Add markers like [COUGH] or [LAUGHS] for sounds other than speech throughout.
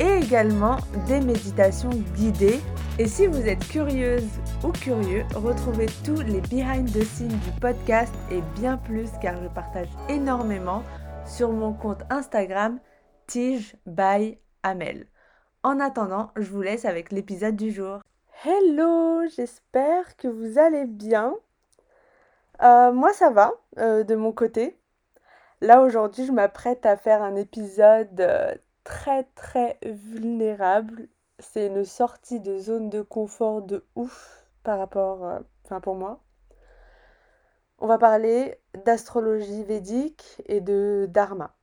et également des méditations guidées. Et si vous êtes curieuse ou curieux, retrouvez tous les behind the scenes du podcast et bien plus car je partage énormément sur mon compte Instagram Tige by. En attendant, je vous laisse avec l'épisode du jour. Hello, j'espère que vous allez bien. Euh, moi ça va euh, de mon côté. Là aujourd'hui je m'apprête à faire un épisode euh, très très vulnérable. C'est une sortie de zone de confort de ouf par rapport, euh, enfin pour moi. On va parler d'astrologie védique et de dharma.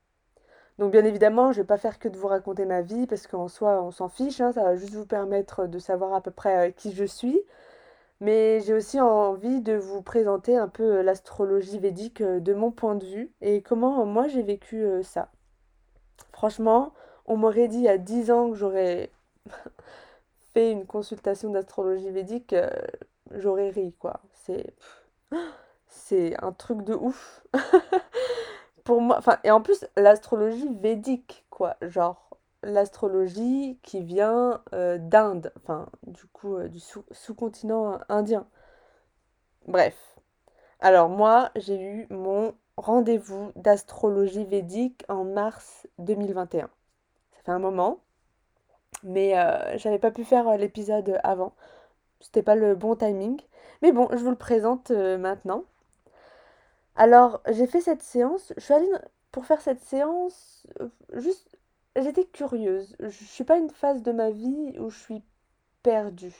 Donc bien évidemment, je vais pas faire que de vous raconter ma vie parce qu'en soi, on s'en fiche, hein, ça va juste vous permettre de savoir à peu près euh, qui je suis. Mais j'ai aussi envie de vous présenter un peu euh, l'astrologie védique de mon point de vue et comment moi j'ai vécu ça. Franchement, on m'aurait dit il y a 10 ans que j'aurais [LAUGHS] fait une consultation d'astrologie védique, euh, j'aurais ri, quoi. C'est. Un truc de ouf. [LAUGHS] Pour moi. Et en plus, l'astrologie védique, quoi. Genre, l'astrologie qui vient euh, d'Inde. Enfin, du coup, euh, du sous-continent indien. Bref. Alors, moi, j'ai eu mon rendez-vous d'astrologie védique en mars 2021 un moment. Mais euh, j'avais pas pu faire euh, l'épisode avant. C'était pas le bon timing. Mais bon, je vous le présente euh, maintenant. Alors, j'ai fait cette séance. Je suis allée pour faire cette séance. juste. J'étais curieuse. Je suis pas une phase de ma vie où je suis perdue.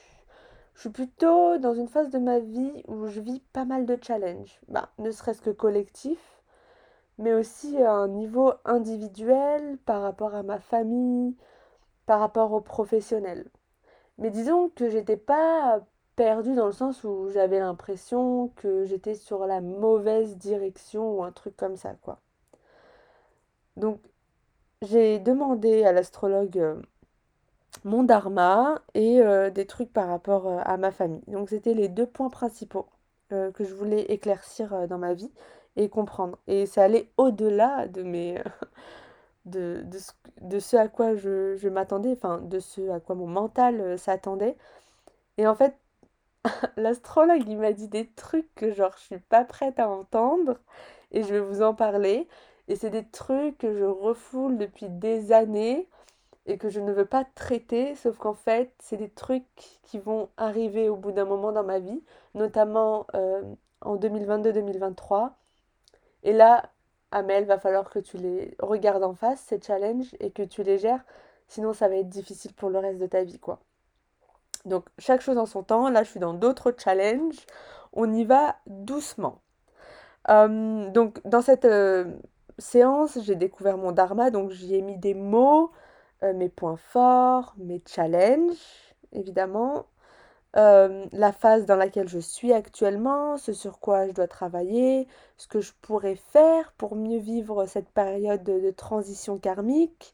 Je suis plutôt dans une phase de ma vie où je vis pas mal de challenges. Bah, ne serait-ce que collectif mais aussi à un niveau individuel par rapport à ma famille, par rapport aux professionnels. Mais disons que j'étais pas perdue dans le sens où j'avais l'impression que j'étais sur la mauvaise direction ou un truc comme ça, quoi. Donc, j'ai demandé à l'astrologue euh, mon dharma et euh, des trucs par rapport euh, à ma famille. Donc, c'était les deux points principaux que je voulais éclaircir dans ma vie et comprendre. Et c'est aller au-delà de mes... [LAUGHS] De, de, ce, de, ce, à quoi je, je m'attendais, enfin de ce à quoi mon mental euh, s'attendait. Et en fait, [LAUGHS] l'astrologue, il m'a dit des trucs que genre je suis pas prête à entendre et je vais vous en parler. Et c'est des trucs que je refoule depuis des années et que je ne veux pas traiter, sauf qu'en fait, c'est des trucs qui vont arriver au bout d'un moment dans ma vie, notamment euh, en 2022-2023. Et là, Amel, va falloir que tu les regardes en face, ces challenges, et que tu les gères. Sinon, ça va être difficile pour le reste de ta vie, quoi. Donc, chaque chose en son temps. Là, je suis dans d'autres challenges. On y va doucement. Euh, donc, dans cette euh, séance, j'ai découvert mon dharma. Donc, j'y ai mis des mots, euh, mes points forts, mes challenges, évidemment. La phase dans laquelle je suis actuellement, ce sur quoi je dois travailler, ce que je pourrais faire pour mieux vivre cette période de, transition karmique,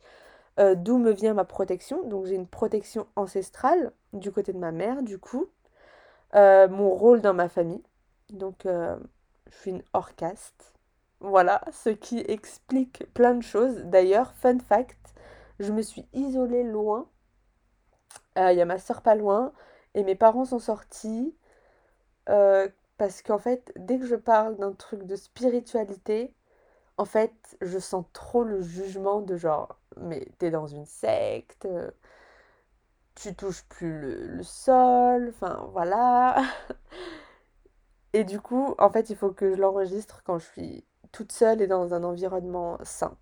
d'où me vient ma protection. Donc j'ai une protection ancestrale du côté de ma mère, du coup. Mon rôle dans ma famille. Donc je suis une orcaste. Voilà, ce qui explique plein de choses. D'ailleurs, fun fact, je me suis isolée loin. Il y a ma soeur pas loin. Et mes parents sont sortis euh, parce qu'en fait, dès que je parle d'un truc de spiritualité, en fait, je sens trop le jugement de genre, mais t'es dans une secte, euh, tu touches plus le, le sol, enfin voilà. [LAUGHS] Et du coup, en fait, il faut que je l'enregistre quand je suis toute seule et dans un environnement sain.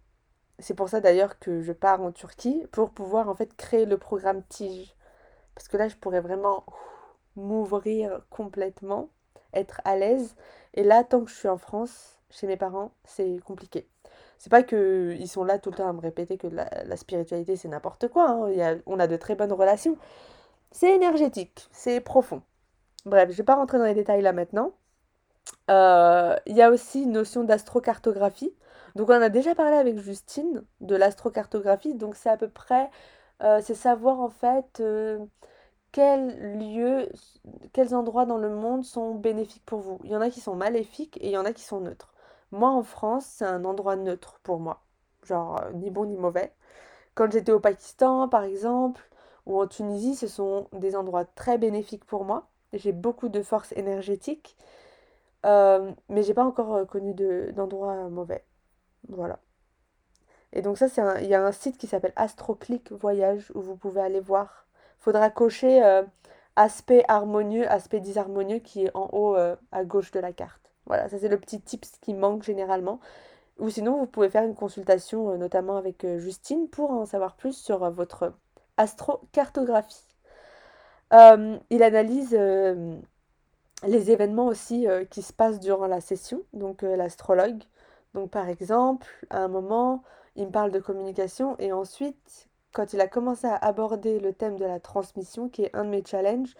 C'est pour ça d'ailleurs que je pars en Turquie pour pouvoir en fait créer le programme Tige. Parce que là, je pourrais vraiment m'ouvrir complètement, être à l'aise. Et là, tant que je suis en France, chez mes parents, c'est compliqué. C'est pas qu'ils sont là tout le temps à me répéter que la, spiritualité c'est n'importe quoi. Hein. on a de très bonnes relations. C'est énergétique, c'est profond. Bref, je vais pas rentrer dans les détails là maintenant. Euh, il y a aussi une notion d'astrocartographie. Donc on a déjà parlé avec Justine de l'astrocartographie. Donc c'est à peu près, euh, c'est savoir en fait euh, quels lieux, quels endroits dans le monde sont bénéfiques pour vous. Il y en a qui sont maléfiques et il y en a qui sont neutres. Moi en France, c'est un endroit neutre pour moi. Genre ni bon ni mauvais. Quand j'étais au Pakistan par exemple, ou en Tunisie, ce sont des endroits très bénéfiques pour moi. J'ai beaucoup de force énergétique. Euh, mais j'ai pas encore euh, connu d'endroit mauvais. Voilà. Et donc ça, il y a un site qui s'appelle AstroClick Voyage où vous pouvez aller voir. Faudra cocher euh, aspect harmonieux, aspect disharmonieux qui est en haut à gauche de la carte. Voilà, ça c'est le petit tips qui manque généralement. Ou sinon, vous pouvez faire une consultation, notamment avec Justine, pour en savoir plus sur votre astrocartographie. il analyse les événements aussi euh, qui se passent durant la session, donc euh, l'astrologue. Donc par exemple, à un moment, il me parle de communication et ensuite, quand il a commencé à aborder le thème de la transmission, qui est un de mes challenges,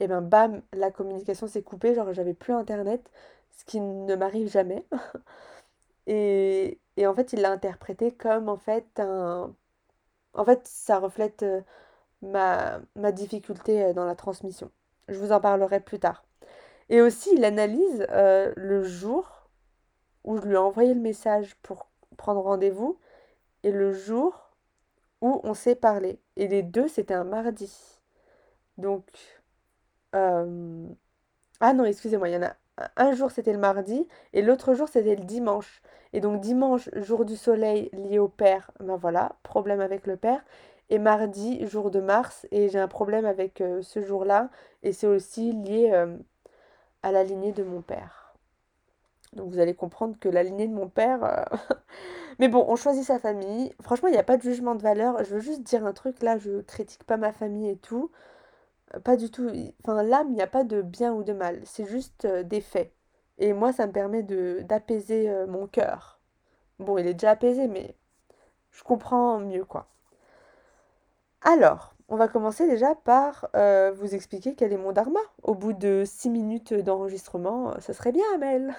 et eh ben bam, la communication s'est coupée, genre j'avais plus internet, ce qui ne m'arrive jamais. [LAUGHS] et, et, en fait, il l'a interprété comme en fait un... En fait, ça reflète euh, ma, ma difficulté dans la transmission. Je vous en parlerai plus tard. Et aussi, il analyse euh, le jour où je lui ai envoyé le message pour prendre rendez-vous et le jour où on s'est parlé. Et les deux, c'était un mardi. Donc, euh, ah non, excusez-moi, il y en a un jour c'était le mardi et l'autre jour c'était le dimanche. Et donc dimanche, jour du soleil lié au père, ben voilà, problème avec le père. Et mardi, jour de Mars, et j'ai un problème avec euh, ce jour-là. Et c'est aussi lié à la lignée de mon père. Donc vous allez comprendre que la lignée de mon père... Euh, [LAUGHS] mais bon, on choisit sa famille. Franchement, il n'y a pas de jugement de valeur. Je veux juste dire un truc, là, je critique pas ma famille et tout. Euh, pas du tout. Enfin, l'âme, il n'y a pas de bien ou de mal. C'est juste euh, des faits. Et moi, ça me permet d'apaiser mon cœur. Bon, il est déjà apaisé, mais je comprends mieux, quoi. Alors, on va commencer déjà par euh, vous expliquer quel est mon dharma. Au bout de 6 minutes d'enregistrement, euh, ça serait bien, Amel.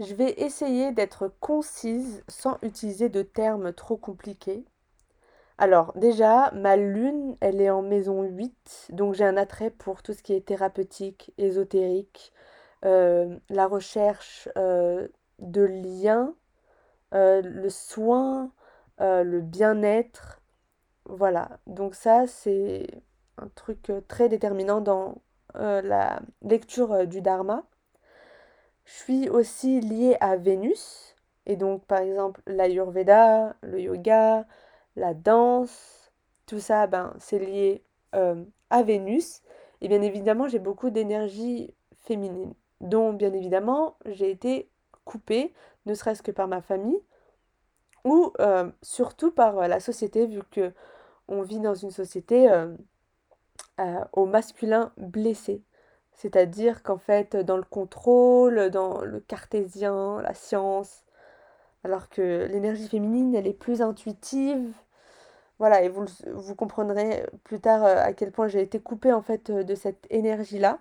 Je vais essayer d'être concise sans utiliser de termes trop compliqués. Alors, déjà, ma lune, elle est en maison 8, donc j'ai un attrait pour tout ce qui est thérapeutique, ésotérique, euh, la recherche de liens, le soin, le bien-être, voilà, donc ça c'est un truc euh, très déterminant dans euh, la lecture euh, du Dharma. Je suis aussi liée à Vénus, et donc par exemple l'Ayurveda, le yoga, la danse, tout ça, ben, c'est lié à Vénus. Et bien évidemment, j'ai beaucoup d'énergie féminine, dont bien évidemment j'ai été coupée, ne serait-ce que par ma famille, ou surtout par la société, vu que on vit dans une société euh, euh, au masculin blessé. C'est-à-dire qu'en fait, dans le contrôle, dans le cartésien, la science, alors que l'énergie féminine, elle est plus intuitive. Voilà, et vous, vous comprendrez plus tard euh, à quel point j'ai été coupée en fait de cette énergie-là.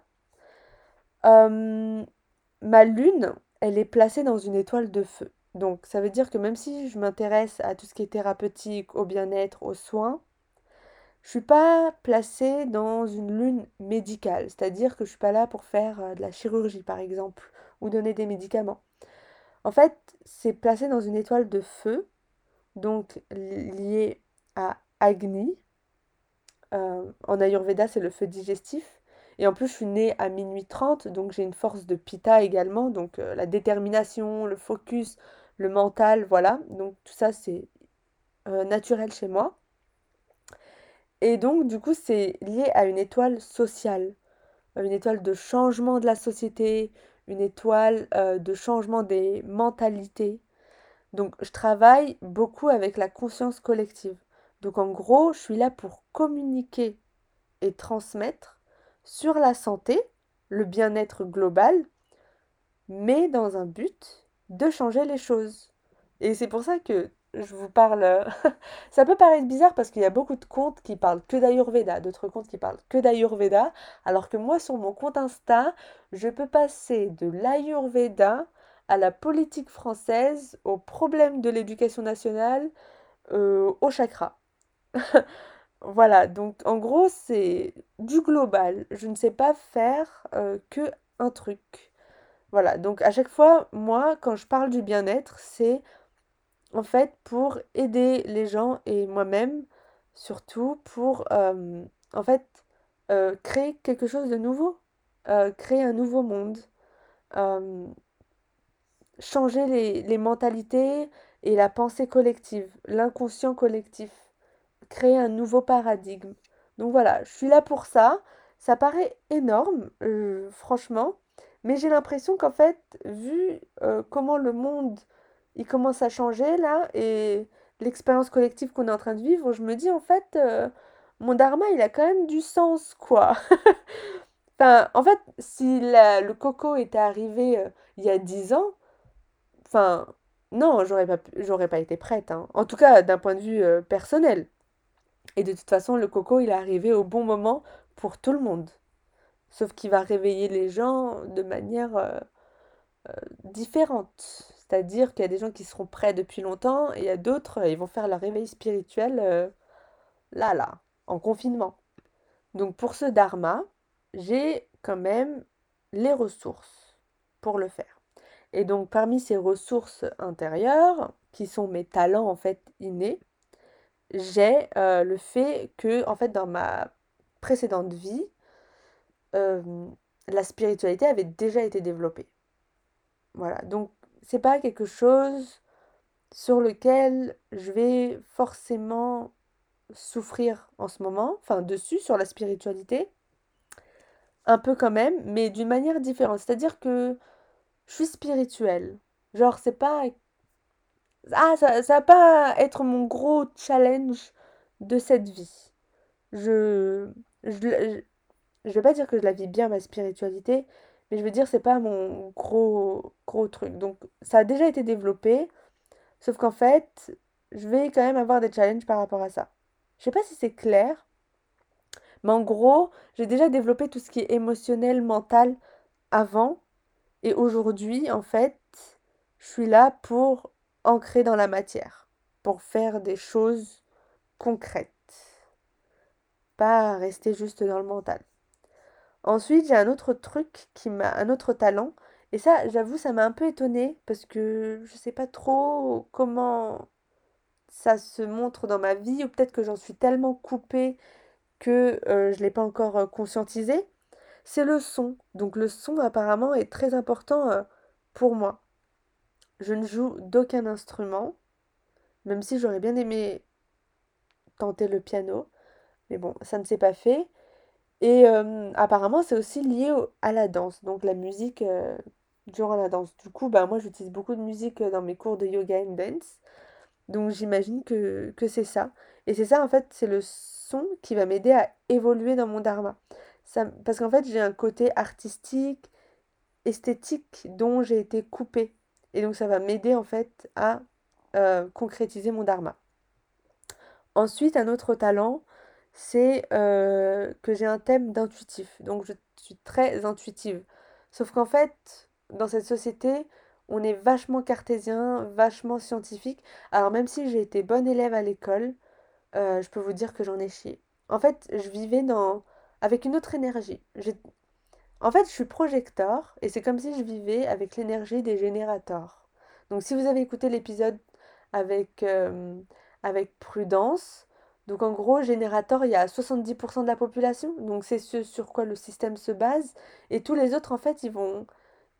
ma lune, elle est placée dans une étoile de feu. Donc ça veut dire que même si je m'intéresse à tout ce qui est thérapeutique, au bien-être, aux soins, je suis pas placée dans une lune médicale, c'est-à-dire que je suis pas là pour faire euh, de la chirurgie par exemple ou donner des médicaments. En fait, c'est placé dans une étoile de feu, donc liée à Agni. Euh, en Ayurveda, c'est le feu digestif. Et en plus, je suis née à minuit 30, donc j'ai une force de Pitta également, donc euh, la détermination, le focus, le mental, voilà. Donc tout ça, c'est naturel chez moi. Et donc, du coup, c'est lié à une étoile sociale, euh, une étoile de changement de la société, une étoile euh, de changement des mentalités. Donc, je travaille beaucoup avec la conscience collective. Donc, en gros, je suis là pour communiquer et transmettre sur la santé, le bien-être global, mais dans un but de changer les choses. Et c'est pour ça que je vous parle. [LAUGHS] ça peut paraître bizarre parce qu'il y a beaucoup de comptes qui parlent que d'Ayurveda, d'autres comptes qui parlent que d'Ayurveda, alors que moi, sur mon compte Insta, je peux passer de l'Ayurveda à la politique française, aux problèmes de l'éducation nationale, euh, au chakra. [LAUGHS] voilà, donc en gros, c'est du global. Je ne sais pas faire euh, que un truc. Voilà, donc à chaque fois, moi, quand je parle du bien-être, c'est en fait pour aider les gens et moi-même, surtout pour en fait créer quelque chose de nouveau, créer un nouveau monde, changer les, les mentalités et la pensée collective, l'inconscient collectif, créer un nouveau paradigme. Donc voilà, je suis là pour ça. Ça paraît énorme, franchement, mais j'ai l'impression qu'en fait, vu comment le monde il commence à changer là et l'expérience collective qu'on est en train de vivre, je me dis en fait, euh, mon dharma il a quand même du sens quoi. [LAUGHS] enfin, en fait, si le coco était arrivé euh, il y a dix ans, enfin, non, j'aurais pas, pas été prête. Hein. En tout cas, d'un point de vue personnel. Et de toute façon, le coco il est arrivé au bon moment pour tout le monde. Sauf qu'il va réveiller les gens de manière euh, euh, différente. C'est-à-dire qu'il y a des gens qui seront prêts depuis longtemps et il y a d'autres, ils vont faire leur réveil spirituel euh, là, là, en confinement. Donc pour ce dharma, j'ai quand même les ressources pour le faire. Et donc parmi ces ressources intérieures, qui sont mes talents en fait innés, j'ai le fait que en fait dans ma précédente vie, la spiritualité avait déjà été développée. Voilà, donc c'est pas quelque chose sur lequel je vais forcément souffrir en ce moment, enfin dessus, sur la spiritualité, un peu quand même, mais d'une manière différente. C'est-à-dire que je suis spirituelle. Genre, c'est pas. Ah, ça, ça va pas être mon gros challenge de cette vie. Je, je, je vais pas dire que je la vis bien ma spiritualité, mais je veux dire c'est pas mon gros gros truc. Donc ça a déjà été développé, sauf qu'en fait, je vais quand même avoir des challenges par rapport à ça. Je sais pas si c'est clair, mais en gros, j'ai déjà développé tout ce qui est émotionnel, mental avant et aujourd'hui en fait, je suis là pour ancrer dans la matière, pour faire des choses concrètes. Pas rester juste dans le mental. Ensuite, j'ai un autre truc qui m'a un autre talent et ça, j'avoue, ça m'a un peu étonnée parce que je sais pas trop comment ça se montre dans ma vie ou peut-être que j'en suis tellement coupée que euh, je l'ai pas encore euh, conscientisé. C'est le son. Donc le son apparemment est très important euh, pour moi. Je ne joue d'aucun instrument, même si j'aurais bien aimé tenter le piano, mais bon, ça ne s'est pas fait. Et apparemment, c'est aussi lié à la danse, donc la musique durant la danse. Du coup, bah, moi, j'utilise beaucoup de musique dans mes cours de yoga and dance. Donc, j'imagine que, c'est ça. Et c'est ça, en fait, c'est le son qui va m'aider à évoluer dans mon dharma. Parce qu'en fait, j'ai un côté artistique, esthétique dont j'ai été coupée. Et donc, ça va m'aider, en fait, à concrétiser mon dharma. Ensuite, un autre talent, c'est euh, que j'ai un thème d'intuitif. Donc je suis très intuitive. Sauf qu'en fait, dans cette société, on est vachement cartésien, vachement scientifique. Alors même si j'ai été bonne élève à l'école, euh, je peux vous dire que j'en ai chié. En fait, je vivais dans avec une autre énergie. En fait, je suis projecteur et c'est comme si je vivais avec l'énergie des générateurs. Donc si vous avez écouté l'épisode avec, euh, avec Prudence, donc en gros, générateur, il y a 70% de la population, donc c'est ce sur quoi le système se base. Et tous les autres, en fait, ils vont,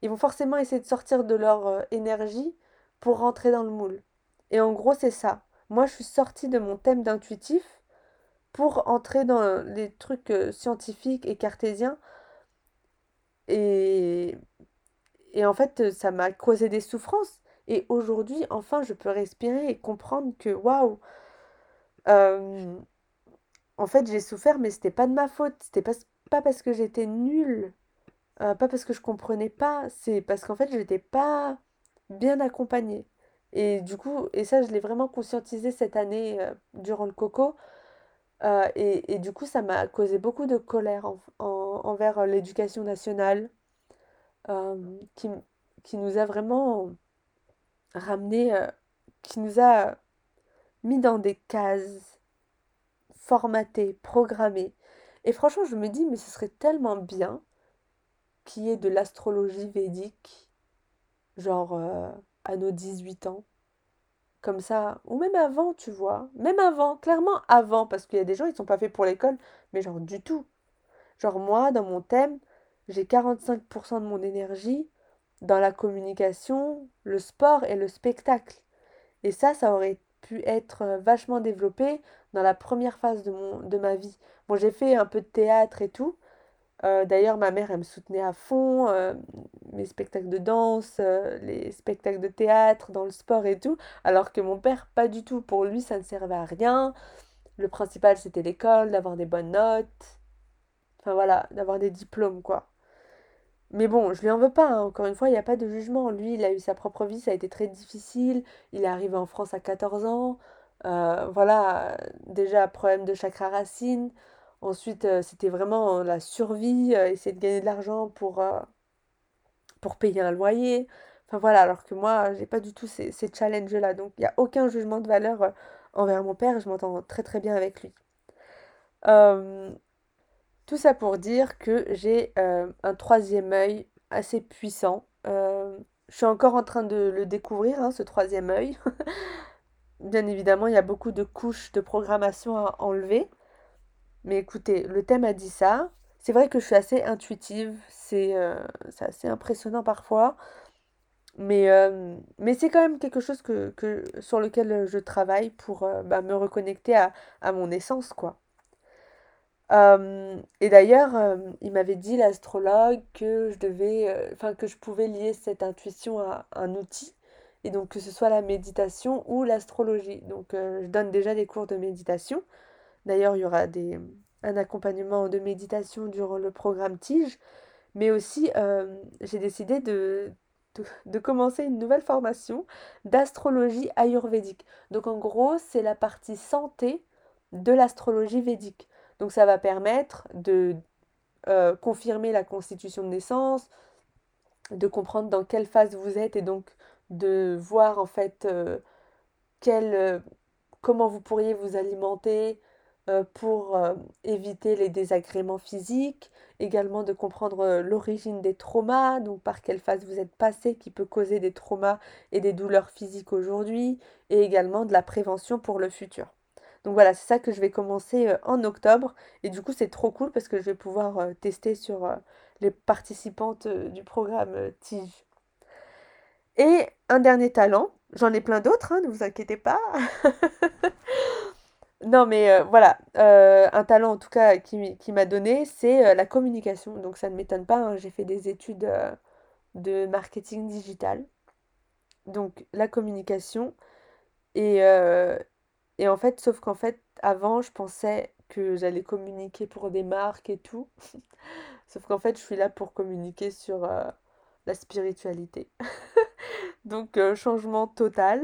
ils vont forcément essayer de sortir de leur euh, énergie pour rentrer dans le moule. Et en gros, c'est ça. Moi, je suis sortie de mon thème d'intuitif pour entrer dans les trucs euh, scientifiques et cartésiens. Et, et en fait, ça m'a causé des souffrances. Et aujourd'hui, enfin, je peux respirer et comprendre que, waouh, euh, en fait, j'ai souffert, mais c'était pas de ma faute. C'était pas, pas parce que j'étais nulle, euh, pas parce que je comprenais pas. C'est parce qu'en fait, j'étais pas bien accompagnée. Et du coup, et ça, je l'ai vraiment conscientisé cette année durant le coco. et, et, du coup, ça m'a causé beaucoup de colère envers l'éducation nationale, qui, qui, nous a vraiment ramené, qui nous a mis dans des cases, formatées, programmées. Et franchement, je me dis, mais ce serait tellement bien qu'il y ait de l'astrologie védique, genre euh, à nos 18 ans. Comme ça, ou même avant, tu vois. Même avant, clairement avant, parce qu'il y a des gens, ils sont pas faits pour l'école, mais genre du tout. Genre moi, dans mon thème, j'ai 45% de mon énergie dans la communication, le sport et le spectacle. Et ça, ça aurait pu être euh, vachement développé dans la première phase de, mon, de ma vie. Bon, j'ai fait un peu de théâtre et tout. Euh, d'ailleurs, ma mère, elle me soutenait à fond, euh, mes spectacles de danse, les spectacles de théâtre, dans le sport et tout. Alors que mon père, pas du tout. Pour lui, ça ne servait à rien. Le principal, c'était l'école, d'avoir des bonnes notes. Enfin voilà, d'avoir des diplômes, quoi. Mais bon, je lui en veux pas, hein. Encore une fois, il n'y a pas de jugement. Lui, il a eu sa propre vie, ça a été très difficile. Il est arrivé en France à 14 ans. Euh, voilà, déjà problème de chakra racine. Ensuite, euh, c'était vraiment la survie, euh, essayer de gagner de l'argent pour, payer un loyer. Enfin voilà, alors que moi, j'ai pas du tout ces, ces challenges-là. Donc, il n'y a aucun jugement de valeur envers mon père. Je m'entends très très bien avec lui. Tout ça pour dire que j'ai euh, un troisième œil assez puissant. Euh, je suis encore en train de le découvrir, hein, ce troisième œil. [LAUGHS] Bien évidemment, il y a beaucoup de couches de programmation à enlever. Mais écoutez, le thème a dit ça. C'est vrai que je suis assez intuitive, c'est euh, assez impressionnant parfois. Mais, c'est quand même quelque chose que, sur lequel je travaille pour bah, me reconnecter à, à mon essence, quoi et d'ailleurs, il m'avait dit, l'astrologue, que je devais, enfin, que je pouvais lier cette intuition à un outil, et donc que ce soit la méditation ou l'astrologie. Donc, je donne déjà des cours de méditation. D'ailleurs, il y aura des, un accompagnement de méditation durant le programme Tige, mais aussi, j'ai décidé de, de, de, commencer une nouvelle formation d'astrologie ayurvédique. Donc, en gros, c'est la partie santé de l'astrologie védique. Donc ça va permettre de euh, confirmer la constitution de naissance, de comprendre dans quelle phase vous êtes et donc de voir en fait euh, euh, comment vous pourriez vous alimenter pour éviter les désagréments physiques, également de comprendre l'origine des traumas, donc par quelle phase vous êtes passé qui peut causer des traumas et des douleurs physiques aujourd'hui, et également de la prévention pour le futur. Donc voilà, c'est ça que je vais commencer euh, en octobre. Et du coup, c'est trop cool parce que je vais pouvoir euh, tester sur euh, les participantes du programme TIGE. Et un dernier talent, j'en ai plein d'autres, hein, ne vous inquiétez pas. [LAUGHS] non, mais voilà, un talent en tout cas qui, m'a donné, c'est la communication. Donc ça ne m'étonne pas, hein, j'ai fait des études de marketing digital. Donc la communication. Et, et en fait, sauf qu'en fait, avant, je pensais que j'allais communiquer pour des marques et tout. [LAUGHS] sauf qu'en fait, je suis là pour communiquer sur euh, la spiritualité. [LAUGHS] Donc, euh, changement total.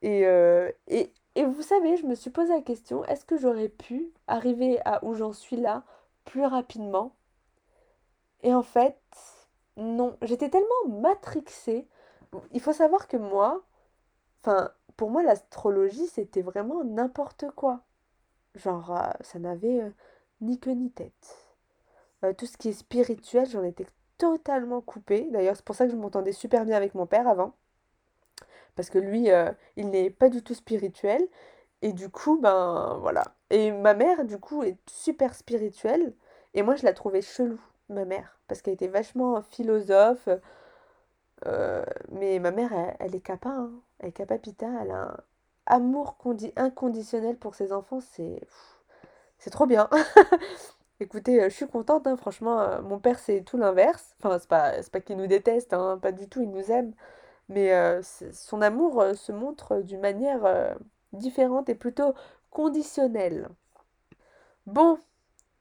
Et, euh, et, et vous savez, je me suis posé la question, est-ce que j'aurais pu arriver à où j'en suis là plus rapidement? Et en fait, non. J'étais tellement matrixée. Il faut savoir que moi, enfin, pour moi, l'astrologie, c'était vraiment n'importe quoi. Genre, euh, ça n'avait euh, ni queue ni tête. Euh, tout ce qui est spirituel, j'en étais totalement coupée. D'ailleurs, c'est pour ça que je m'entendais super bien avec mon père avant. Parce que lui, il n'est pas du tout spirituel. Et du coup, ben voilà. Et ma mère, du coup, est super spirituelle. Et moi, je la trouvais chelou, ma mère. Parce qu'elle était vachement philosophe. Mais ma mère, elle, est capa. Hein elle Capapita, elle a un amour inconditionnel pour ses enfants, c'est c'est trop bien. [LAUGHS] Écoutez, euh, je suis contente, hein, franchement, euh, mon père c'est tout l'inverse. Enfin, c'est pas, pas qu'il nous déteste, hein, pas du tout, il nous aime. Mais euh, son amour se montre d'une manière différente et plutôt conditionnelle. Bon,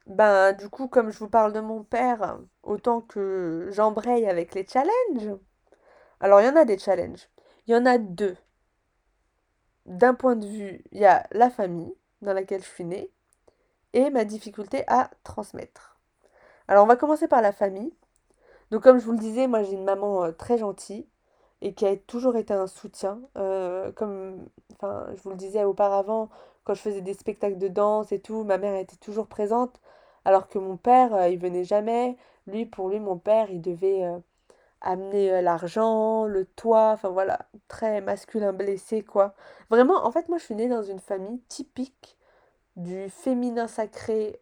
ben du coup, comme je vous parle de mon père, autant que j'embraye avec les challenges. Alors, il y en a des challenges. Il y en a deux. D'un point de vue, il y a la famille dans laquelle je suis née et ma difficulté à transmettre. Alors on va commencer par la famille. Donc comme je vous le disais, moi j'ai une maman euh, très gentille et qui a toujours été un soutien. Euh, comme je vous le disais auparavant, quand je faisais des spectacles de danse et tout, ma mère était toujours présente. Alors que mon père, euh, il venait jamais. Lui, pour lui, mon père, il devait amener l'argent, le toit, enfin voilà, très masculin blessé, quoi. Vraiment, en fait, moi, je suis née dans une famille typique du féminin sacré,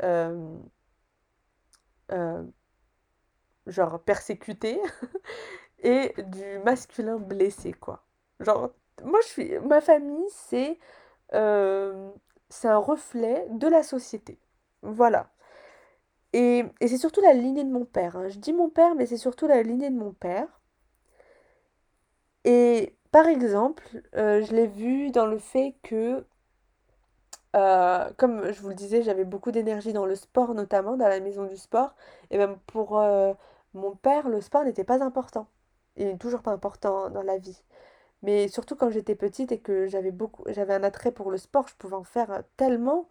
genre persécuté, [LAUGHS] et du masculin blessé, quoi. Genre, moi, je suis, ma famille, c'est c'est un reflet de la société. Voilà. Et, c'est surtout la lignée de mon père. Hein. Je dis mon père, mais c'est surtout la lignée de mon père. Et par exemple, euh, je l'ai vu dans le fait que, euh, comme je vous le disais, j'avais beaucoup d'énergie dans le sport, notamment dans la maison du sport. Et même pour euh, mon père, le sport n'était pas important. Il n'est toujours pas important dans la vie. Mais surtout quand j'étais petite et que j'avais beaucoup, j'avais un attrait pour le sport, je pouvais en faire tellement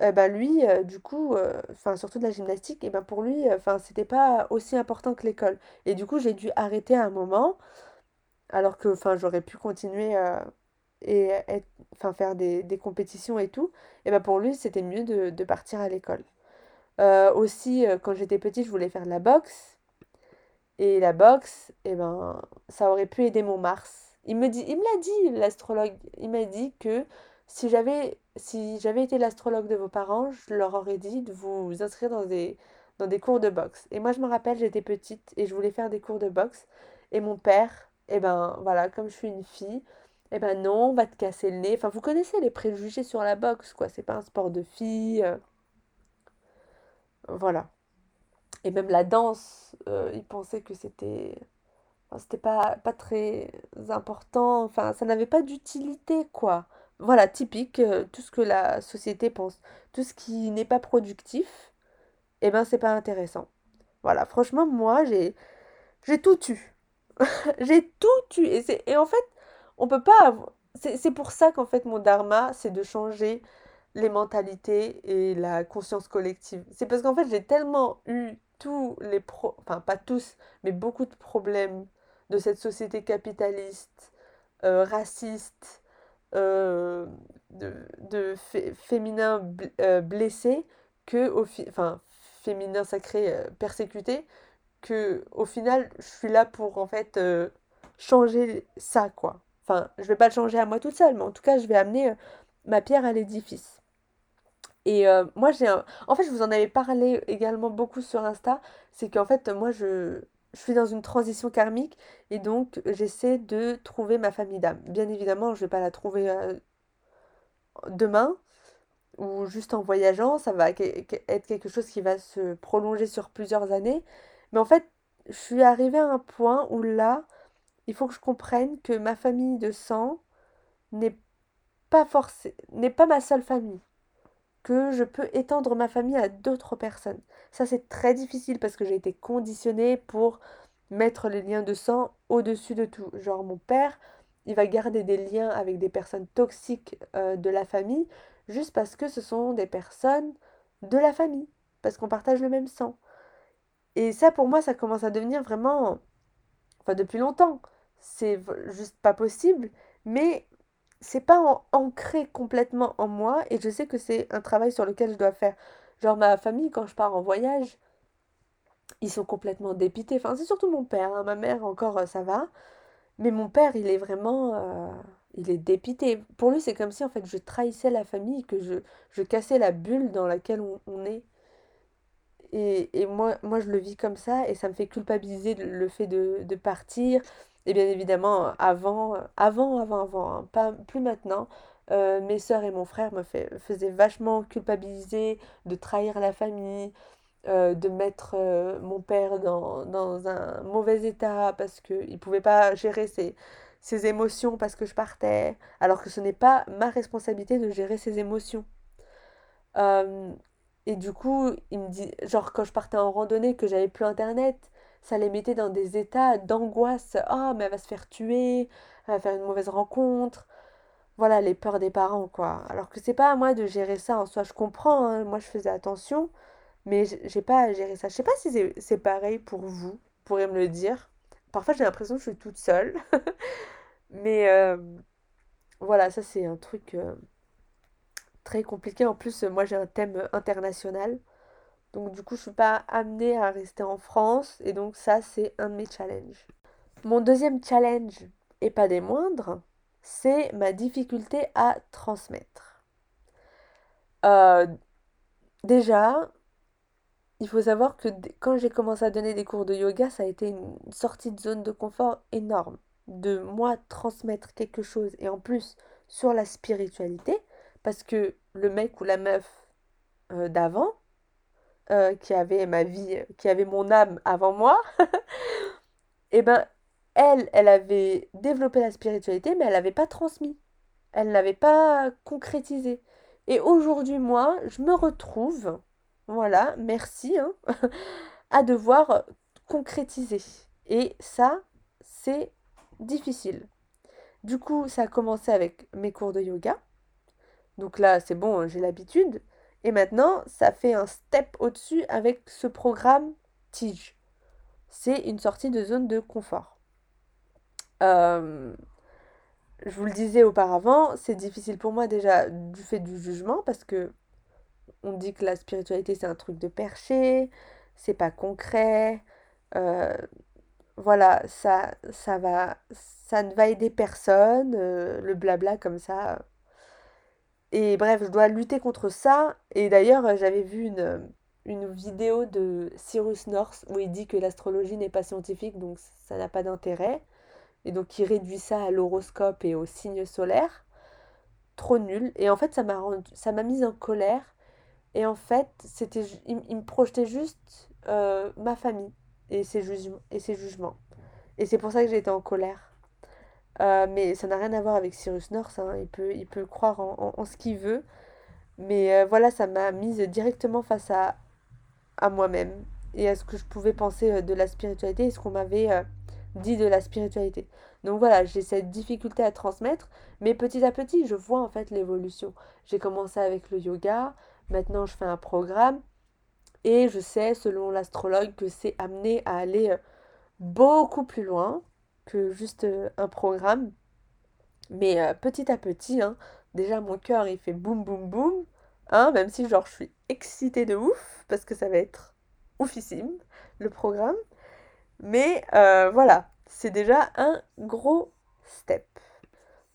euh, bah, lui, euh, du coup, euh, enfin surtout de la gymnastique, et ben pour lui, enfin c'était pas aussi important que l'école. Et du coup, j'ai dû arrêter à un moment, alors que enfin j'aurais pu continuer et enfin faire des, des compétitions et tout. Et ben pour lui, c'était mieux de, de partir à l'école. aussi, quand j'étais petite, je voulais faire de la boxe. Et la boxe, et ben ça aurait pu aider mon Mars. Il me dit, il me l'a dit, l'astrologue. Il m'a dit que si j'avais si j'avais été l'astrologue de vos parents, je leur aurais dit de vous inscrire dans des, cours de boxe. Et moi, je me rappelle, j'étais petite et je voulais faire des cours de boxe. Et mon père, eh ben voilà, comme je suis une fille, eh ben non, on va te casser le nez. Enfin, vous connaissez les préjugés sur la boxe, quoi. C'est pas un sport de filles. Euh. Voilà. Et même la danse, euh, ils pensaient que c'était. c'était pas, pas très important. Enfin, ça n'avait pas d'utilité, quoi. Voilà, typique, euh, tout ce que la société pense. Tout ce qui n'est pas productif, eh ben c'est pas intéressant. Voilà, franchement, moi, j'ai j'ai tout eu. [LAUGHS] j'ai tout eu. Et, et en fait, on peut pas C'est pour ça qu'en fait, mon dharma, c'est de changer les mentalités et la conscience collective. C'est parce qu'en fait, j'ai tellement eu tous les pro... Enfin, pas tous, mais beaucoup de problèmes de cette société capitaliste, euh, raciste, euh, de, de féminin euh, blessé que au enfin féminin sacré euh, persécuté que au final je suis là pour en fait changer ça quoi. Enfin je vais pas le changer à moi toute seule mais en tout cas je vais amener ma pierre à l'édifice. Et moi j'ai un... en fait je vous en avais parlé également beaucoup sur Insta c'est qu'en fait moi je je suis dans une transition karmique et donc j'essaie de trouver ma famille d'âme. Bien évidemment, je ne vais pas la trouver euh, demain ou juste en voyageant, ça va être quelque chose qui va se prolonger sur plusieurs années. Mais en fait, je suis arrivée à un point où là, il faut que je comprenne que ma famille de sang n'est pas forcée, n'est pas ma seule famille que je peux étendre ma famille à d'autres personnes. Ça, c'est très difficile parce que j'ai été conditionnée pour mettre les liens de sang au-dessus de tout. Genre, mon père, il va garder des liens avec des personnes toxiques euh, de la famille juste parce que ce sont des personnes de la famille, parce qu'on partage le même sang. Et ça, pour moi, ça commence à devenir vraiment... Enfin, depuis longtemps. C'est juste pas possible. Mais c'est pas ancré complètement en moi et je sais que c'est un travail sur lequel je dois faire. Genre ma famille, quand je pars en voyage, ils sont complètement dépités. Enfin, c'est surtout mon père. Hein. Ma mère, encore, euh, ça va. Mais mon père, il est vraiment... Euh, il est dépité. Pour lui, c'est comme si, en fait, je trahissais la famille, que je, cassais la bulle dans laquelle on, est. Et, moi, je le vis comme ça et ça me fait culpabiliser le fait de partir, et bien évidemment, avant, avant, avant, avant, hein, pas plus maintenant, euh, mes soeurs et mon frère me faisaient vachement culpabiliser de trahir la famille, euh, de mettre euh, mon père dans, dans, un mauvais état parce qu'il ne pouvait pas gérer ses, ses, émotions parce que je partais, alors que ce n'est pas ma responsabilité de gérer ses émotions. et du coup, il me dit, genre quand je partais en randonnée, que j'avais plus internet, ça les mettait dans des états d'angoisse. Ah, mais elle va se faire tuer, elle va faire une mauvaise rencontre. Voilà, les peurs des parents, quoi. Alors que c'est pas à moi de gérer ça en soi. Je comprends, hein. moi je faisais attention, mais j'ai pas à gérer ça. Je sais pas si c'est pareil pour vous, vous pourrez me le dire. Parfois j'ai l'impression que je suis toute seule. [LAUGHS] mais euh, voilà, ça c'est un truc euh, très compliqué. En plus, moi j'ai un thème international. Donc du coup, je suis pas amenée à rester en France. Et donc ça, c'est un de mes challenges. Mon deuxième challenge, et pas des moindres, c'est ma difficulté à transmettre. Euh, déjà, il faut savoir que quand j'ai commencé à donner des cours de yoga, ça a été une sortie de zone de confort énorme. De moi transmettre quelque chose et en plus sur la spiritualité, parce que le mec ou la meuf euh, d'avant, euh, qui avait ma vie, qui avait mon âme avant moi, et [LAUGHS] eh ben elle, elle avait développé la spiritualité, mais elle n'avait pas transmis. Elle n'avait pas concrétisé. Et aujourd'hui, moi, je me retrouve, voilà, merci, hein, [LAUGHS] à devoir concrétiser. Et ça, c'est difficile. Du coup, ça a commencé avec mes cours de yoga. Donc là, c'est bon, j'ai l'habitude. Et maintenant, ça fait un step au-dessus avec ce programme Tige. C'est une sortie de zone de confort. Euh, je vous le disais auparavant, c'est difficile pour moi déjà du fait du jugement parce que on dit que la spiritualité c'est un truc de perché, c'est pas concret. Euh, voilà, ça, ça va, ça ne va aider personne, euh, le blabla comme ça. Et bref, je dois lutter contre ça. Et d'ailleurs, j'avais vu une, une vidéo de Cyrus North où il dit que l'astrologie n'est pas scientifique, donc ça n'a pas d'intérêt. Et donc il réduit ça à l'horoscope et au signe solaire. Trop nul. Et en fait, ça m'a ça m'a mise en colère. Et en fait, c'était, il, me projetait juste euh, ma famille et ses, et ses jugements. Et c'est pour ça que j'ai été en colère. Euh, mais ça n'a rien à voir avec Cyrus North. Hein. Il, peut, il peut croire en, ce qu'il veut. Mais euh, voilà, ça m'a mise directement face à, à moi-même et à ce que je pouvais penser de la spiritualité et ce qu'on m'avait dit de la spiritualité. Donc voilà, j'ai cette difficulté à transmettre, mais petit à petit, je vois en fait l'évolution. J'ai commencé avec le yoga, maintenant je fais un programme, et je sais, selon l'astrologue, que c'est amené à aller euh, beaucoup plus loin juste euh, un programme. Mais euh, petit à petit, hein, déjà mon cœur il fait boum boum boum, hein, même si genre je suis excitée de ouf, parce que ça va être oufissime, le programme. Mais euh, voilà, c'est déjà un gros step.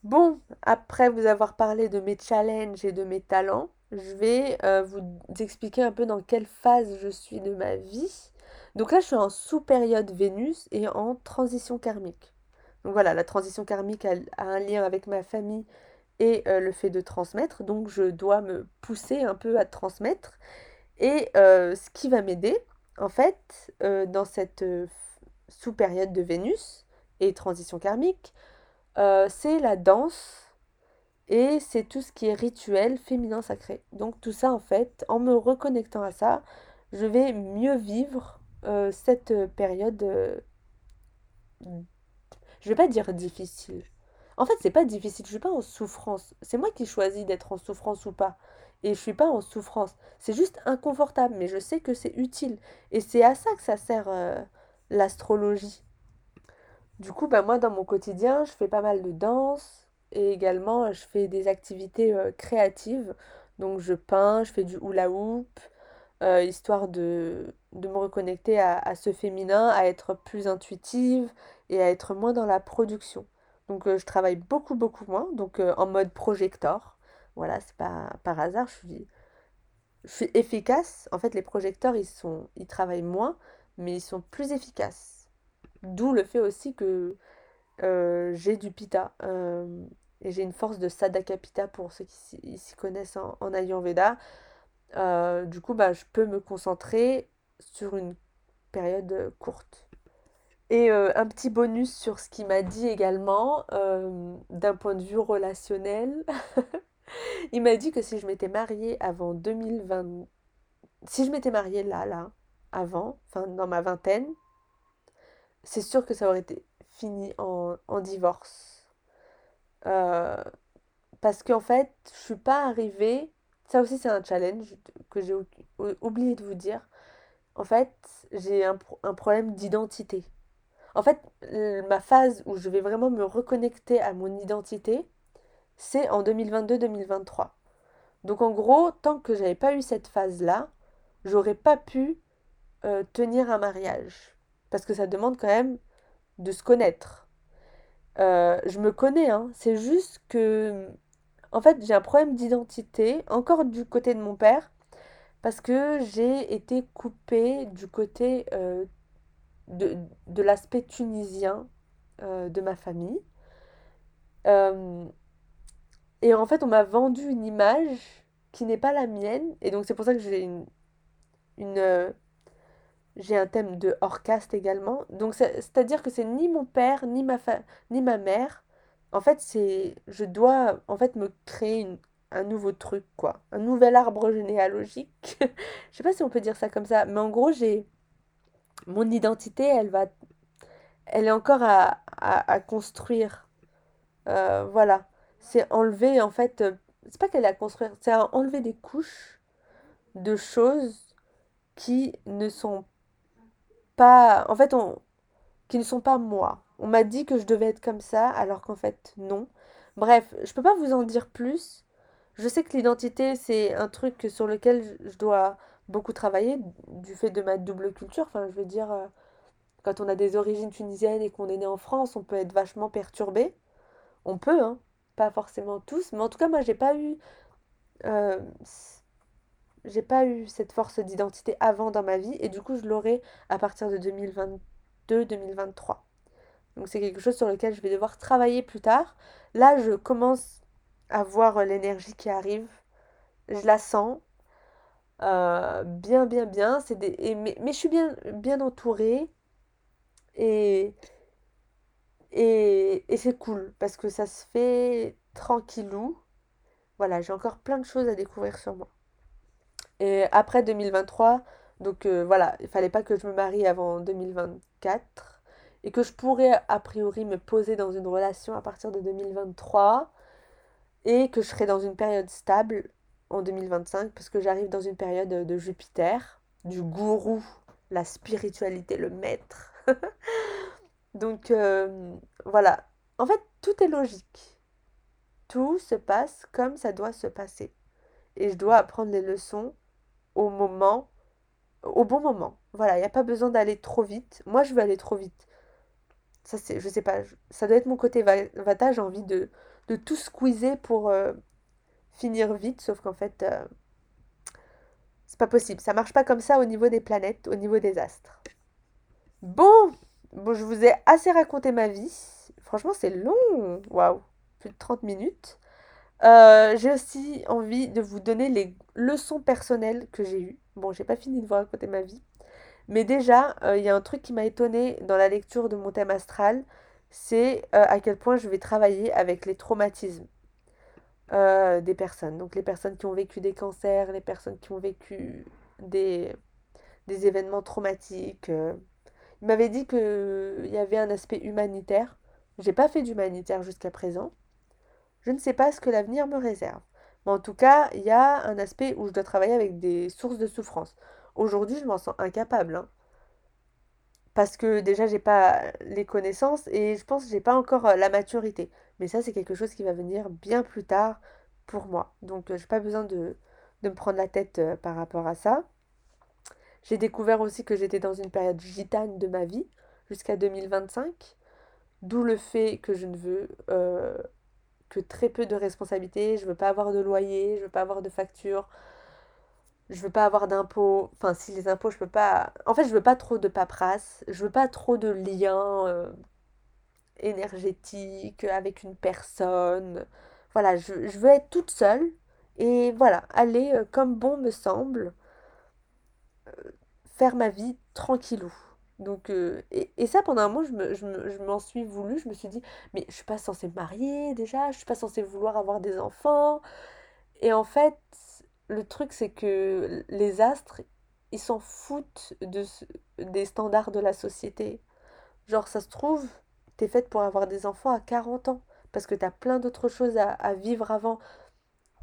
Bon, après vous avoir parlé de mes challenges et de mes talents, je vais vous expliquer un peu dans quelle phase je suis de ma vie. Donc là, je suis en sous-période Vénus et en transition karmique. Donc voilà, la transition karmique a, un lien avec ma famille et euh, le fait de transmettre. Donc je dois me pousser un peu à transmettre. Et ce qui va m'aider, en fait, dans cette sous période de Vénus et transition karmique, euh, c'est la danse et c'est tout ce qui est rituel féminin sacré. Donc tout ça en fait, en me reconnectant à ça, je vais mieux vivre euh, cette période. Euh, je vais pas dire difficile. En fait, c'est pas difficile, je suis pas en souffrance. C'est moi qui choisis d'être en souffrance ou pas. Et je suis pas en souffrance. C'est juste inconfortable, mais je sais que c'est utile. Et c'est à ça que ça sert l'astrologie. Du coup, bah, moi, dans mon quotidien, je fais pas mal de danse et également, je fais des activités euh, créatives. Donc, je peins, je fais du hula hoop, euh, histoire de, de, me reconnecter à, ce féminin, à être plus intuitive et à être moins dans la production. Donc, euh, je travaille beaucoup, beaucoup moins, donc en mode projecteur. Voilà, c'est pas par hasard, je suis, efficace. En fait, les projecteurs, ils, sont, ils travaillent moins, mais ils sont plus efficaces. D'où le fait aussi que euh, j'ai du pita. Euh, et j'ai une force de sadaka pita pour ceux qui s'y connaissent en, Ayurveda. Euh, du coup, bah, je peux me concentrer sur une période courte. Et un petit bonus sur ce qu'il m'a dit également, d'un point de vue relationnel. [LAUGHS] Il m'a dit que si je m'étais mariée avant 2020, si je m'étais mariée là, là, avant, enfin dans ma vingtaine, c'est sûr que ça aurait été fini en, en divorce. Euh, parce qu'en fait, je suis pas arrivée. Ça aussi, c'est un challenge que j'ai oublié de vous dire. En fait, j'ai un, un problème d'identité. En fait, ma phase où je vais vraiment me reconnecter à mon identité, c'est en 2022-2023. Donc en gros, tant que j'avais pas eu cette phase-là, j'aurais pas pu euh, tenir un mariage. Parce que ça demande quand même de se connaître. Euh, je me connais, hein. c'est juste que, en fait, j'ai un problème d'identité, encore du côté de mon père, parce que j'ai été coupée du côté euh, de, l'aspect tunisien de ma famille. et en fait, on m'a vendu une image qui n'est pas la mienne, et donc c'est pour ça que j'ai une, une j'ai un thème de hors caste également. Donc c'est-à-dire que c'est ni mon père, ni ma, ni ma mère. En fait, c'est je dois en fait me créer un nouveau truc quoi, un nouvel arbre généalogique. [LAUGHS] Je sais pas si on peut dire ça comme ça, mais en gros, j'ai mon identité, elle va elle est encore à, à, construire. Euh, voilà, c'est enlever en fait euh, c'est pas qu'elle est à construire, c'est enlever des couches de choses qui ne sont pas, en fait, on, qui ne sont pas moi. On m'a dit que je devais être comme ça, alors qu'en fait, non. Bref, je peux pas vous en dire plus. Je sais que l'identité, c'est un truc sur lequel je dois beaucoup travailler, du fait de ma double culture. Enfin, je veux dire, euh, quand on a des origines tunisiennes et qu'on est né en France, on peut être vachement perturbé. On peut, hein. Pas forcément tous, mais en tout cas, moi, j'ai pas eu. Euh, j'ai pas eu cette force d'identité avant dans ma vie et du coup je l'aurai à partir de 2022-2023. Donc c'est quelque chose sur lequel je vais devoir travailler plus tard. Là, je commence à voir l'énergie qui arrive. Je la sens. Euh, bien, bien, bien. C'est des... mais, mais, je suis bien, bien entourée. Et, et, et c'est cool parce que ça se fait tranquillou. Voilà, j'ai encore plein de choses à découvrir sur moi. Et après 2023, donc euh, voilà, il fallait pas que je me marie avant 2024 et que je pourrais a priori me poser dans une relation à partir de 2023 et que je serai dans une période stable en 2025 parce que j'arrive dans une période de Jupiter, du gourou, la spiritualité, le maître. [LAUGHS] donc euh, voilà, en fait tout est logique. Tout se passe comme ça doit se passer. Et je dois apprendre les leçons au moment, au bon moment. Voilà, il n'y a pas besoin d'aller trop vite. Moi, je veux aller trop vite. Ça, c'est, je sais pas, ça doit être mon côté vata, j'ai envie de, de tout squeezer pour euh, finir vite, sauf qu'en fait, euh, c'est pas possible. Ça marche pas comme ça au niveau des planètes, au niveau des astres. Bon, bon je vous ai assez raconté ma vie. Franchement, c'est long. Waouh, plus de 30 minutes. Euh, j'ai aussi envie de vous donner les leçons personnelles que j'ai eues. Bon, j'ai pas fini de vous raconter ma vie. Mais déjà, il y a un truc qui m'a étonné dans la lecture de mon thème astral, c'est euh, à quel point je vais travailler avec les traumatismes des personnes. Donc les personnes qui ont vécu des cancers, les personnes qui ont vécu des, des événements traumatiques. Il m'avait dit qu'il y avait un aspect humanitaire. J'ai pas fait d'humanitaire jusqu'à présent. Je ne sais pas ce que l'avenir me réserve. Mais en tout cas, il y a un aspect où je dois travailler avec des sources de souffrance. Aujourd'hui, je m'en sens incapable. Hein. Parce que déjà, j'ai pas les connaissances et je pense que j'ai pas encore la maturité. Mais ça, c'est quelque chose qui va venir bien plus tard pour moi. Donc, j'ai pas besoin de, me prendre la tête par rapport à ça. J'ai découvert aussi que j'étais dans une période gitane de ma vie jusqu'à 2025. D'où le fait que je ne veux que très peu de responsabilités, je veux pas avoir de loyer, je veux pas avoir de facture, je veux pas avoir d'impôts, enfin si les impôts je peux pas, en fait je veux pas trop de paperasse, je veux pas trop de liens euh, énergétiques avec une personne, voilà, je, veux être toute seule et voilà, aller euh, comme bon me semble, euh, faire ma vie tranquillou. Donc, euh, et, ça, pendant un moment, je, me, je, m'en suis voulu. Je me suis dit, mais je suis pas censée me marier déjà, je suis pas censée vouloir avoir des enfants. Et en fait, le truc, c'est que les astres, ils s'en foutent de, des standards de la société. Genre, ça se trouve, t'es faite pour avoir des enfants à 40 ans, parce que t'as plein d'autres choses à, vivre avant.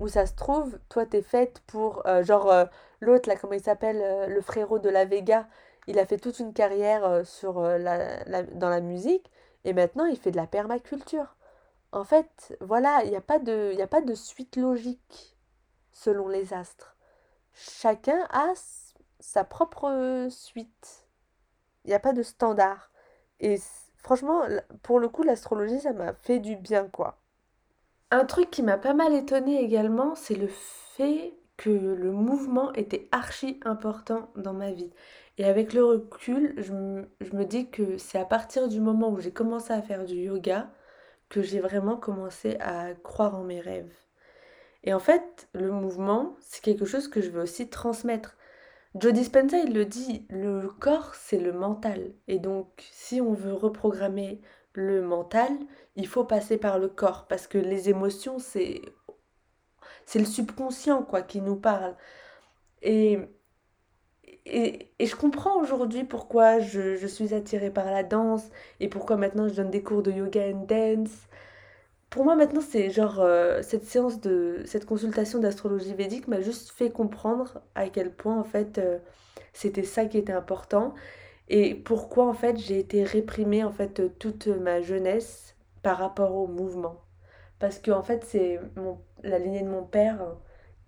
Ou ça se trouve, toi, t'es faite pour, euh, genre, euh, l'autre, là, comment il s'appelle, euh, le frérot de la Vega, il a fait toute une carrière sur, la, dans la musique, et maintenant, il fait de la permaculture. En fait, voilà, il n'y a, pas de, a pas de suite logique selon les astres. Chacun a sa propre suite. Il n'y a pas de standard. Et franchement, pour le coup, l'astrologie, ça m'a fait du bien, quoi. Un truc qui m'a pas mal étonné également, c'est le fait que le mouvement était archi important dans ma vie. Et avec le recul, je me, dis que c'est à partir du moment où j'ai commencé à faire du yoga que j'ai vraiment commencé à croire en mes rêves. Et en fait, le mouvement, c'est quelque chose que je veux aussi transmettre. Joe Dispenza, il le dit, le corps, c'est le mental. Et donc, si on veut reprogrammer le mental, il faut passer par le corps. Parce que les émotions, c'est, c'est le subconscient, quoi, qui nous parle. Et, et, je comprends aujourd'hui pourquoi je, je suis attirée par la danse et pourquoi maintenant je donne des cours de yoga and dance pour moi maintenant c'est genre euh, cette séance de cette consultation d'astrologie védique m'a juste fait comprendre à quel point en fait euh, c'était ça qui était important et pourquoi en fait j'ai été réprimée en fait toute ma jeunesse par rapport au mouvement. Parce que en fait c'est la lignée de mon père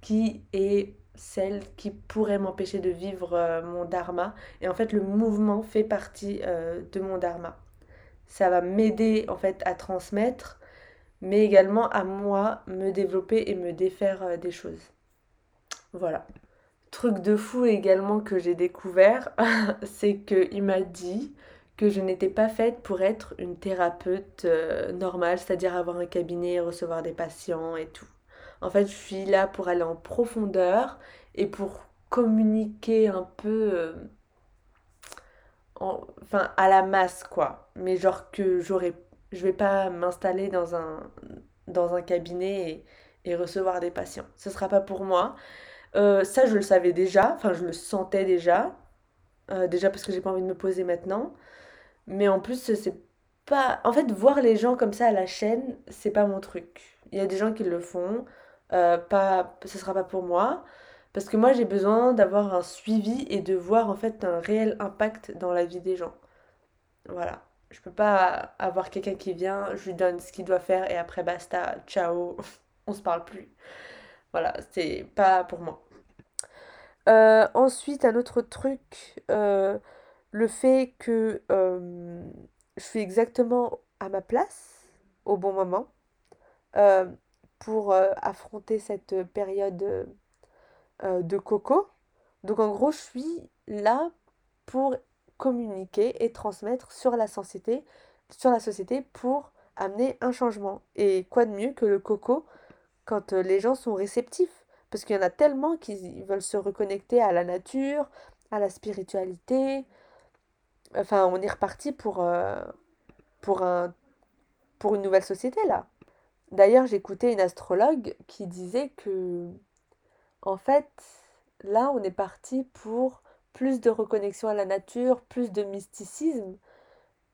qui est celle qui pourrait m'empêcher de vivre euh, mon dharma et en fait le mouvement fait partie de mon dharma. Ça va m'aider en fait à transmettre mais également à moi me développer et me défaire euh, des choses. Voilà. Truc de fou également que j'ai découvert, [LAUGHS] c'est qu'il m'a dit que je n'étais pas faite pour être une thérapeute euh, normale, c'est-à-dire avoir un cabinet, recevoir des patients et tout. En fait, je suis là pour aller en profondeur et pour communiquer un peu euh, enfin à la masse quoi, mais genre que j'aurais je vais pas m'installer dans un, dans un cabinet et, recevoir des patients. Ce sera pas pour moi. Euh, ça, je le savais déjà, enfin, je le sentais déjà. Euh, déjà parce que j'ai pas envie de me poser maintenant. Mais en plus, c'est pas. En fait, voir les gens comme ça à la chaîne, c'est pas mon truc. Il y a des gens qui le font. Euh, pas, ce sera pas pour moi. Parce que moi, j'ai besoin d'avoir un suivi et de voir en fait un réel impact dans la vie des gens. Voilà. Je peux pas avoir quelqu'un qui vient, je lui donne ce qu'il doit faire et après basta, ciao, [LAUGHS] on se parle plus. Voilà, c'est pas pour moi. Euh, ensuite, un autre truc, euh, le fait que euh, je suis exactement à ma place au bon moment pour affronter cette période de coco. Donc en gros, je suis là pour communiquer et transmettre sur la société, pour amener un changement. Et quoi de mieux que le coco quand euh, les gens sont réceptifs? Parce qu'il y en a tellement qui veulent se reconnecter à la nature, à la spiritualité. Enfin, on est reparti pour, euh, pour, pour une nouvelle société là. D'ailleurs, j'écoutais une astrologue qui disait que, en fait, là, on est parti pour plus de reconnexion à la nature, plus de mysticisme,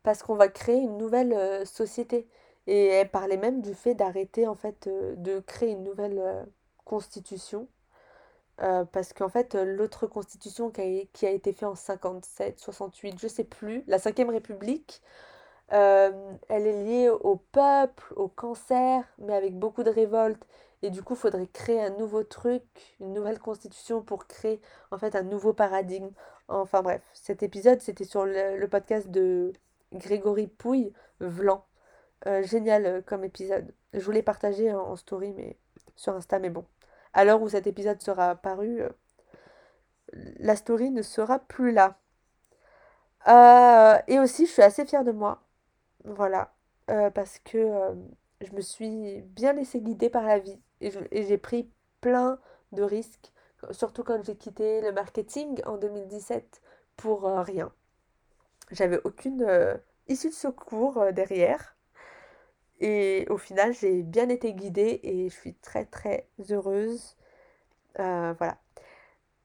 parce qu'on va créer une nouvelle euh, société. Et elle parlait même du fait d'arrêter en fait euh, de créer une nouvelle euh, constitution. parce qu'en fait, l'autre constitution qui a, été faite en 57, 68, je sais plus, la 5ème République, elle est liée au peuple, au cancer, mais avec beaucoup de révoltes. Et du coup, il faudrait créer un nouveau truc, une nouvelle constitution pour créer en fait un nouveau paradigme. Enfin bref, cet épisode, c'était sur le, podcast de Grégory Pouille, Vlan. Euh, génial euh, comme épisode. Je voulais partager en, story mais sur Insta, mais bon. À l'heure où cet épisode sera paru, euh, la story ne sera plus là. et aussi, je suis assez fière de moi. Voilà. parce que je me suis bien laissé guider par la vie et j'ai pris plein de risques, surtout quand j'ai quitté le marketing en 2017 pour euh, rien. J'avais aucune euh, issue de secours euh, derrière. Et au final, j'ai bien été guidée et je suis très très heureuse. voilà.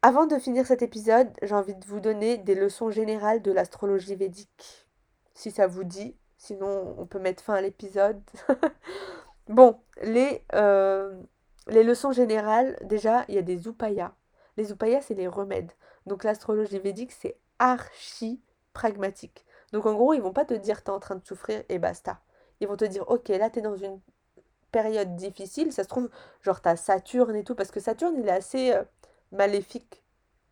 Avant de finir cet épisode, j'ai envie de vous donner des leçons générales de l'astrologie védique. si ça vous dit. Sinon, on peut mettre fin à l'épisode. [LAUGHS] bon, les, euh, les leçons générales, déjà, il y a des upayas. Les upayas, c'est les remèdes. Donc l'astrologie védique, c'est archi pragmatique. Donc en gros, ils vont pas te dire tu es en train de souffrir et basta. Ils vont te dire ok, là tu es dans une période difficile, ça se trouve, genre as Saturne et tout, parce que Saturne il est assez euh, maléfique.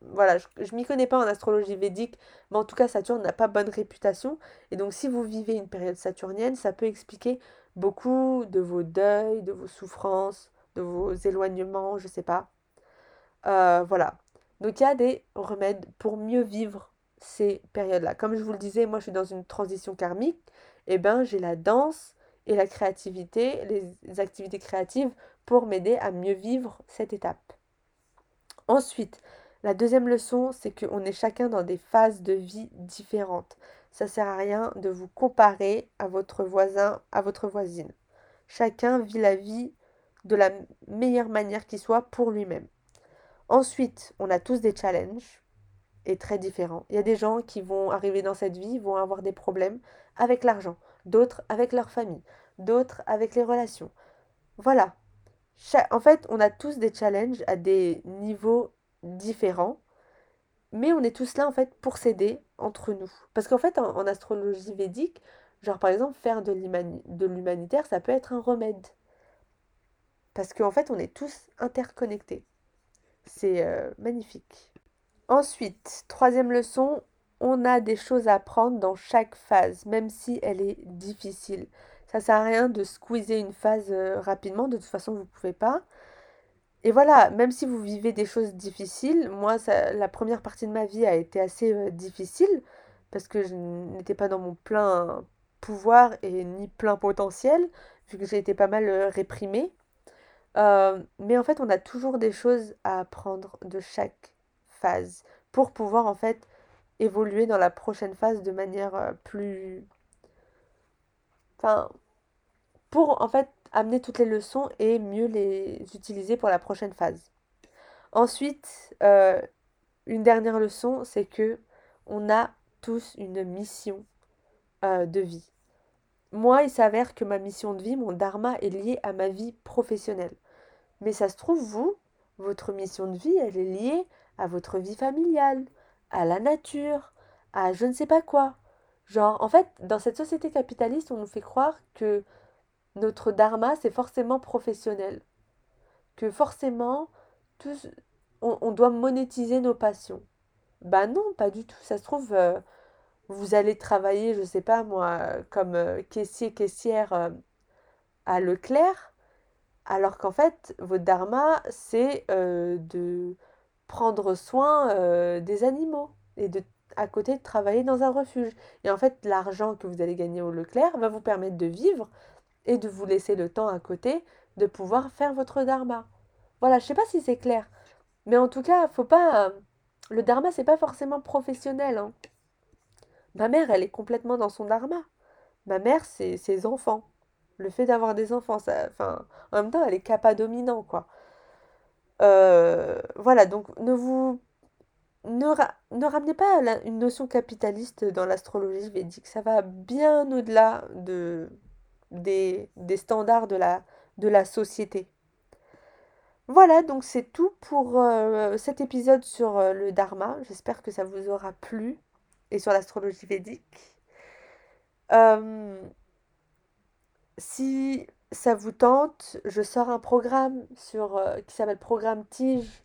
Voilà, je, je m'y connais pas en astrologie védique, mais en tout cas Saturne n'a pas bonne réputation. Et donc si vous vivez une période saturnienne, ça peut expliquer beaucoup de vos deuils, de vos souffrances, de vos éloignements, je sais pas. Euh, voilà. Donc il y a des remèdes pour mieux vivre ces périodes-là. Comme je vous le disais, moi je suis dans une transition karmique, et eh ben j'ai la danse et la créativité, les activités créatives pour m'aider à mieux vivre cette étape. Ensuite, la deuxième leçon, c'est qu'on est chacun dans des phases de vie différentes. Ça sert à rien de vous comparer à votre voisin, à votre voisine. Chacun vit la vie de la meilleure manière qui soit pour lui-même. Ensuite, on a tous des challenges et très différents. Il y a des gens qui vont arriver dans cette vie, vont avoir des problèmes avec l'argent, d'autres avec leur famille, d'autres avec les relations. Voilà. En fait, on a tous des challenges à des niveaux différents, mais on est tous là en fait pour s'aider entre nous. Parce qu'en fait, en, astrologie védique, genre par exemple, faire de l'humanitaire, ça peut être un remède. Parce qu'en fait, on est tous interconnectés. C'est euh, magnifique. Ensuite, troisième leçon, on a des choses à apprendre dans chaque phase, même si elle est difficile. Ça sert à rien de squeezer une phase euh, rapidement, de toute façon vous ne pouvez pas. Et voilà, même si vous vivez des choses difficiles, moi la première partie de ma vie a été assez euh, difficile parce que je n'étais pas dans mon plein pouvoir et ni plein potentiel, vu que j'ai été pas mal réprimée. Euh, mais en fait, on a toujours des choses à apprendre de chaque phase pour pouvoir en fait évoluer dans la prochaine phase de manière euh, plus... Enfin, pour en fait amener toutes les leçons et mieux les utiliser pour la prochaine phase. Ensuite, euh, une dernière leçon, c'est que on a tous une mission de vie. Moi, il s'avère que ma mission de vie, mon dharma, est lié à ma vie professionnelle. Mais ça se trouve, vous, votre mission de vie, elle est liée à votre vie familiale, à la nature, à je ne sais pas quoi. Genre, en fait, dans cette société capitaliste, on nous fait croire que notre dharma, c'est forcément professionnel. Que forcément, on, doit monétiser nos passions. Bah non, pas du tout. Ça se trouve, euh, vous allez travailler, je ne sais pas moi, comme euh, caissier, caissière euh, à Leclerc alors qu'en fait, votre dharma, c'est de prendre soin des animaux et de à côté de travailler dans un refuge. Et en fait, l'argent que vous allez gagner au Leclerc va vous permettre de vivre et de vous laisser le temps à côté de pouvoir faire votre dharma. Voilà, je sais pas si c'est clair, mais en tout cas, faut pas le dharma c'est pas forcément professionnel hein. Ma mère, elle est complètement dans son dharma. Ma mère, c'est ses enfants. Le fait d'avoir des enfants, ça, enfin, en même temps, elle est capa dominant, quoi. Euh, voilà, donc ne vous ne, ne ramenez pas une notion capitaliste dans l'astrologie védique. Ça va bien au-delà de, des, standards de la, société. Voilà, donc c'est tout pour euh, cet épisode sur euh, le dharma. J'espère que ça vous aura plu et sur l'astrologie védique. Si ça vous tente, je sors un programme euh, qui s'appelle Programme Tige,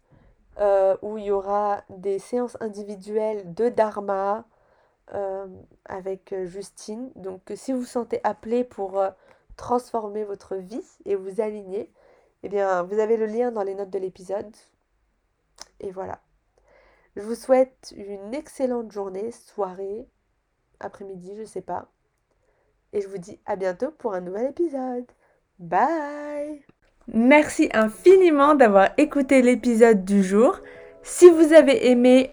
euh, où il y aura des séances individuelles de Dharma euh, avec Justine. Donc si vous vous sentez appelé pour transformer votre vie et vous aligner, eh bien vous avez le lien dans les notes de l'épisode. Et voilà. Je vous souhaite une excellente journée, soirée, après-midi, je ne sais pas et je vous dis à bientôt pour un nouvel épisode. Bye Merci infiniment d'avoir écouté l'épisode du jour. Si vous avez aimé,